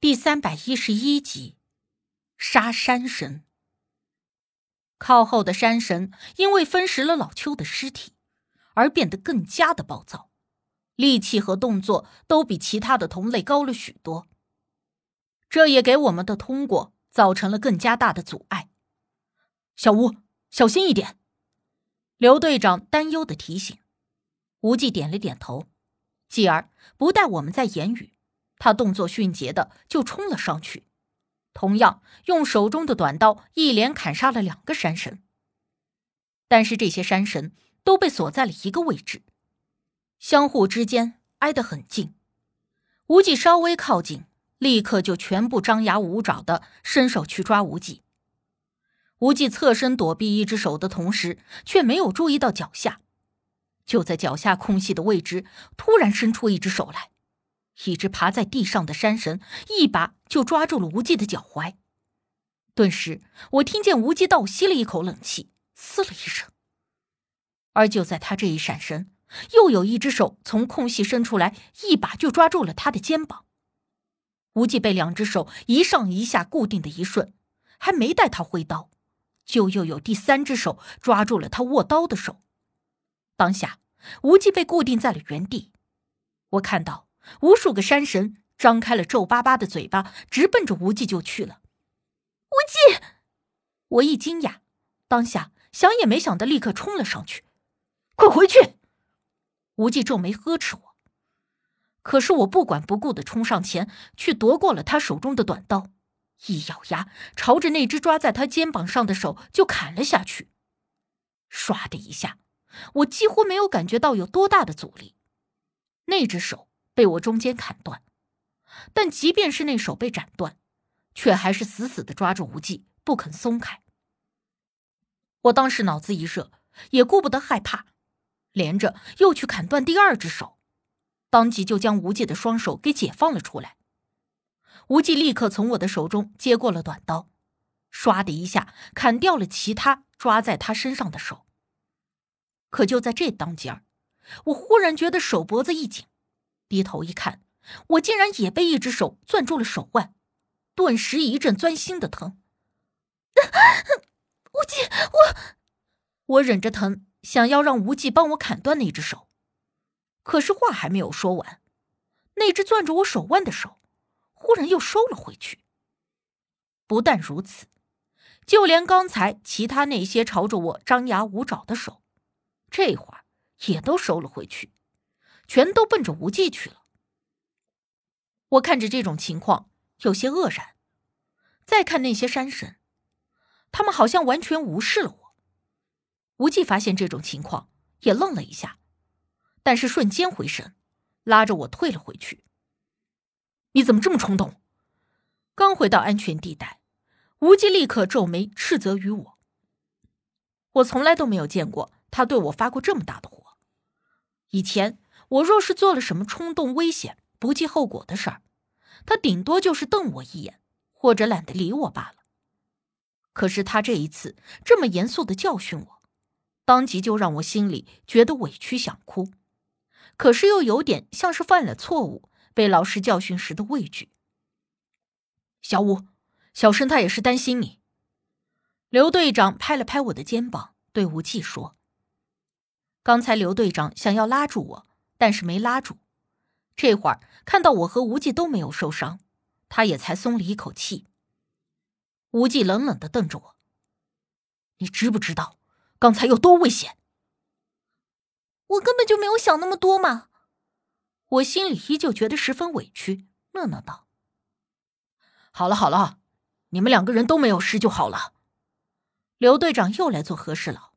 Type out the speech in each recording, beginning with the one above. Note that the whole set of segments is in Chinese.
第三百一十一集，杀山神。靠后的山神因为分食了老邱的尸体，而变得更加的暴躁，力气和动作都比其他的同类高了许多。这也给我们的通过造成了更加大的阻碍。小吴，小心一点！刘队长担忧的提醒。无忌点了点头，继而不待我们再言语。他动作迅捷的就冲了上去，同样用手中的短刀一连砍杀了两个山神。但是这些山神都被锁在了一个位置，相互之间挨得很近。无忌稍微靠近，立刻就全部张牙舞爪的伸手去抓无忌。无忌侧身躲避一只手的同时，却没有注意到脚下，就在脚下空隙的位置，突然伸出一只手来。一只爬在地上的山神一把就抓住了无忌的脚踝，顿时我听见无忌倒吸了一口冷气，嘶了一声。而就在他这一闪身，又有一只手从空隙伸出来，一把就抓住了他的肩膀。无忌被两只手一上一下固定的一瞬，还没待他挥刀，就又有第三只手抓住了他握刀的手。当下，无忌被固定在了原地。我看到。无数个山神张开了皱巴巴的嘴巴，直奔着无忌就去了。无忌，我一惊讶，当下想也没想的，立刻冲了上去。快回去！无忌皱眉呵斥我。可是我不管不顾的冲上前去夺过了他手中的短刀，一咬牙，朝着那只抓在他肩膀上的手就砍了下去。唰的一下，我几乎没有感觉到有多大的阻力，那只手。被我中间砍断，但即便是那手被斩断，却还是死死的抓住无忌，不肯松开。我当时脑子一热，也顾不得害怕，连着又去砍断第二只手，当即就将无忌的双手给解放了出来。无忌立刻从我的手中接过了短刀，唰的一下砍掉了其他抓在他身上的手。可就在这当间儿，我忽然觉得手脖子一紧。低头一看，我竟然也被一只手攥住了手腕，顿时一阵钻心的疼。无忌，我我忍着疼，想要让无忌帮我砍断那只手，可是话还没有说完，那只攥住我手腕的手，忽然又收了回去。不但如此，就连刚才其他那些朝着我张牙舞爪的手，这会儿也都收了回去。全都奔着无忌去了。我看着这种情况，有些愕然。再看那些山神，他们好像完全无视了我。无忌发现这种情况，也愣了一下，但是瞬间回神，拉着我退了回去。你怎么这么冲动？刚回到安全地带，无忌立刻皱眉斥责于我。我从来都没有见过他对我发过这么大的火。以前。我若是做了什么冲动、危险、不计后果的事儿，他顶多就是瞪我一眼，或者懒得理我罢了。可是他这一次这么严肃的教训我，当即就让我心里觉得委屈，想哭，可是又有点像是犯了错误被老师教训时的畏惧。小五，小生他也是担心你。刘队长拍了拍我的肩膀，对无忌说：“刚才刘队长想要拉住我。”但是没拉住，这会儿看到我和无忌都没有受伤，他也才松了一口气。无忌冷冷的瞪着我：“你知不知道刚才有多危险？”我根本就没有想那么多嘛。我心里依旧觉得十分委屈，讷讷道：“好了好了，你们两个人都没有事就好了。”刘队长又来做和事佬。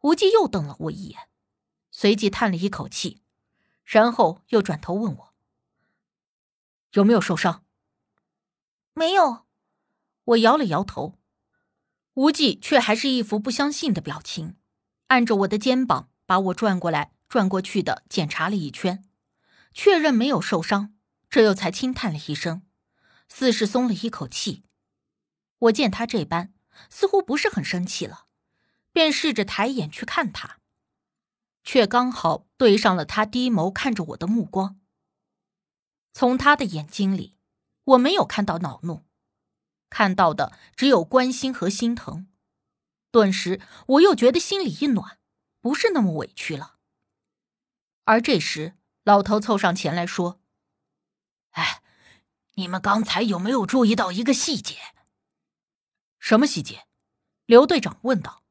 无忌又瞪了我一眼。随即叹了一口气，然后又转头问我：“有没有受伤？”“没有。”我摇了摇头。无忌却还是一副不相信的表情，按着我的肩膀把我转过来转过去的检查了一圈，确认没有受伤，这又才轻叹了一声，似是松了一口气。我见他这般，似乎不是很生气了，便试着抬眼去看他。却刚好对上了他低眸看着我的目光。从他的眼睛里，我没有看到恼怒，看到的只有关心和心疼。顿时，我又觉得心里一暖，不是那么委屈了。而这时，老头凑上前来说：“哎，你们刚才有没有注意到一个细节？”“什么细节？”刘队长问道。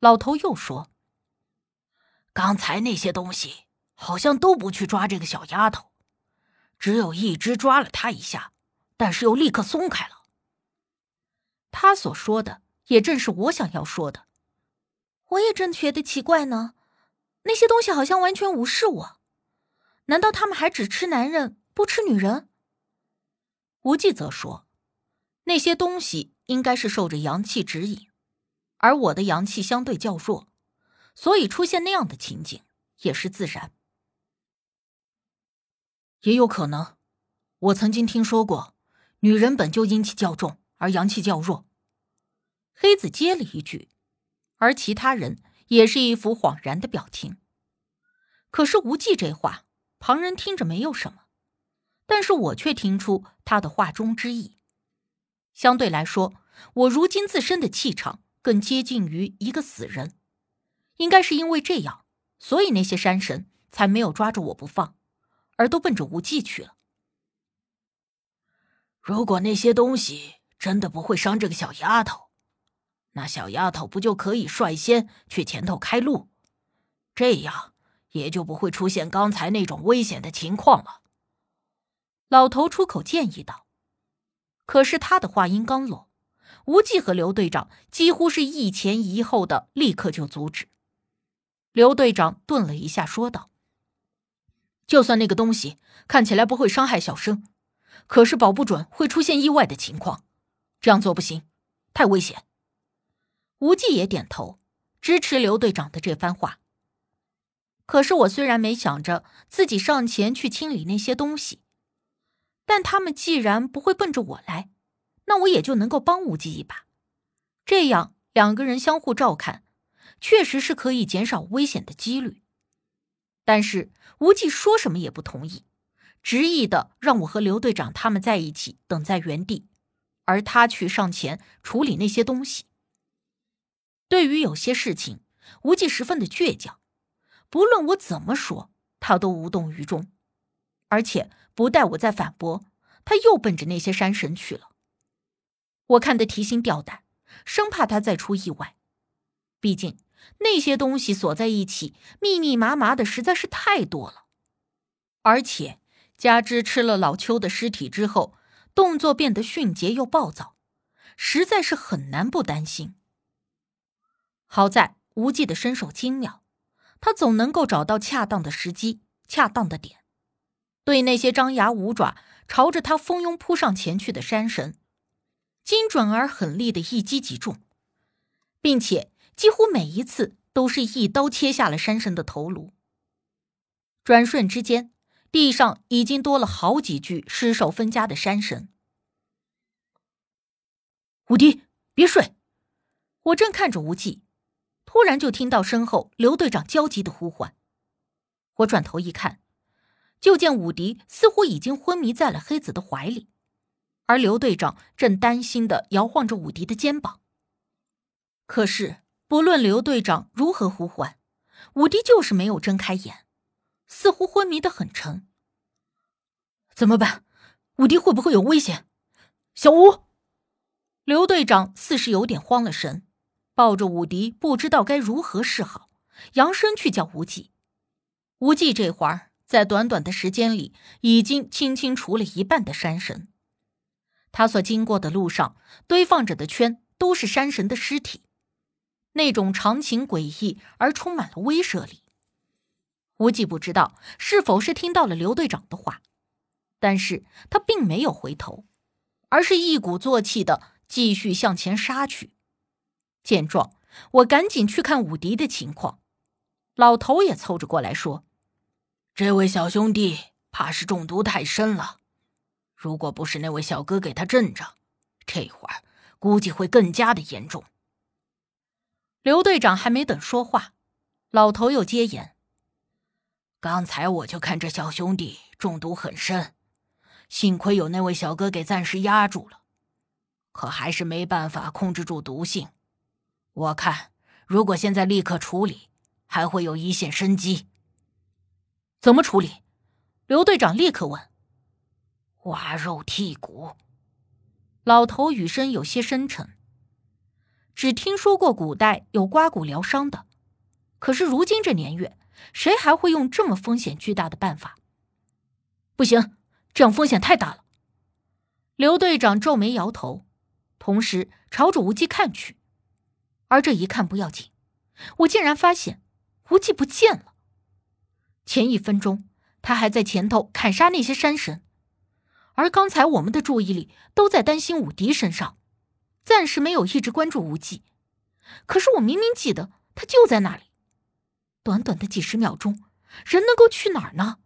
老头又说：“刚才那些东西好像都不去抓这个小丫头，只有一只抓了她一下，但是又立刻松开了。”他所说的也正是我想要说的。我也正觉得奇怪呢，那些东西好像完全无视我。难道他们还只吃男人不吃女人？无忌则说：“那些东西应该是受着阳气指引。”而我的阳气相对较弱，所以出现那样的情景也是自然。也有可能，我曾经听说过，女人本就阴气较重，而阳气较弱。黑子接了一句，而其他人也是一副恍然的表情。可是无忌这话，旁人听着没有什么，但是我却听出他的话中之意。相对来说，我如今自身的气场。更接近于一个死人，应该是因为这样，所以那些山神才没有抓住我不放，而都奔着无忌去了。如果那些东西真的不会伤这个小丫头，那小丫头不就可以率先去前头开路，这样也就不会出现刚才那种危险的情况了。老头出口建议道。可是他的话音刚落。无忌和刘队长几乎是一前一后的，立刻就阻止。刘队长顿了一下，说道：“就算那个东西看起来不会伤害小生，可是保不准会出现意外的情况，这样做不行，太危险。”无忌也点头，支持刘队长的这番话。可是我虽然没想着自己上前去清理那些东西，但他们既然不会奔着我来。那我也就能够帮无忌一把，这样两个人相互照看，确实是可以减少危险的几率。但是无忌说什么也不同意，执意的让我和刘队长他们在一起等在原地，而他去上前处理那些东西。对于有些事情，无忌十分的倔强，不论我怎么说，他都无动于衷，而且不待我再反驳，他又奔着那些山神去了。我看得提心吊胆，生怕他再出意外。毕竟那些东西锁在一起，密密麻麻的，实在是太多了。而且加之吃了老邱的尸体之后，动作变得迅捷又暴躁，实在是很难不担心。好在无忌的身手精妙，他总能够找到恰当的时机、恰当的点，对那些张牙舞爪、朝着他蜂拥扑上前去的山神。精准而狠厉的一击即中，并且几乎每一次都是一刀切下了山神的头颅。转瞬之间，地上已经多了好几具尸首分家的山神。武迪，别睡！我正看着无忌，突然就听到身后刘队长焦急的呼唤。我转头一看，就见武迪似乎已经昏迷在了黑子的怀里。而刘队长正担心的摇晃着武迪的肩膀。可是，不论刘队长如何呼唤，武迪就是没有睁开眼，似乎昏迷的很沉。怎么办？武迪会不会有危险？小吴，刘队长似是有点慌了神，抱着武迪，不知道该如何是好，扬声去叫无忌。无忌这会儿在短短的时间里，已经轻轻除了一半的山神。他所经过的路上，堆放着的圈都是山神的尸体，那种场景诡异而充满了威慑力。无忌不知道是否是听到了刘队长的话，但是他并没有回头，而是一鼓作气的继续向前杀去。见状，我赶紧去看武迪的情况，老头也凑着过来说：“这位小兄弟怕是中毒太深了。”如果不是那位小哥给他镇着，这会儿估计会更加的严重。刘队长还没等说话，老头又接言：“刚才我就看这小兄弟中毒很深，幸亏有那位小哥给暂时压住了，可还是没办法控制住毒性。我看，如果现在立刻处理，还会有一线生机。怎么处理？刘队长立刻问。挖肉剔骨。老头语声有些深沉。只听说过古代有刮骨疗伤的，可是如今这年月，谁还会用这么风险巨大的办法？不行。这样风险太大了。刘队长皱眉摇头，同时朝着无忌看去。而这一看不要紧，我竟然发现无忌不见了。前一分钟他还在前头砍杀那些山神，而刚才我们的注意力都在担心武迪身上，暂时没有一直关注无忌。可是我明明记得他就在那里。短短的几十秒钟，人能够去哪儿呢？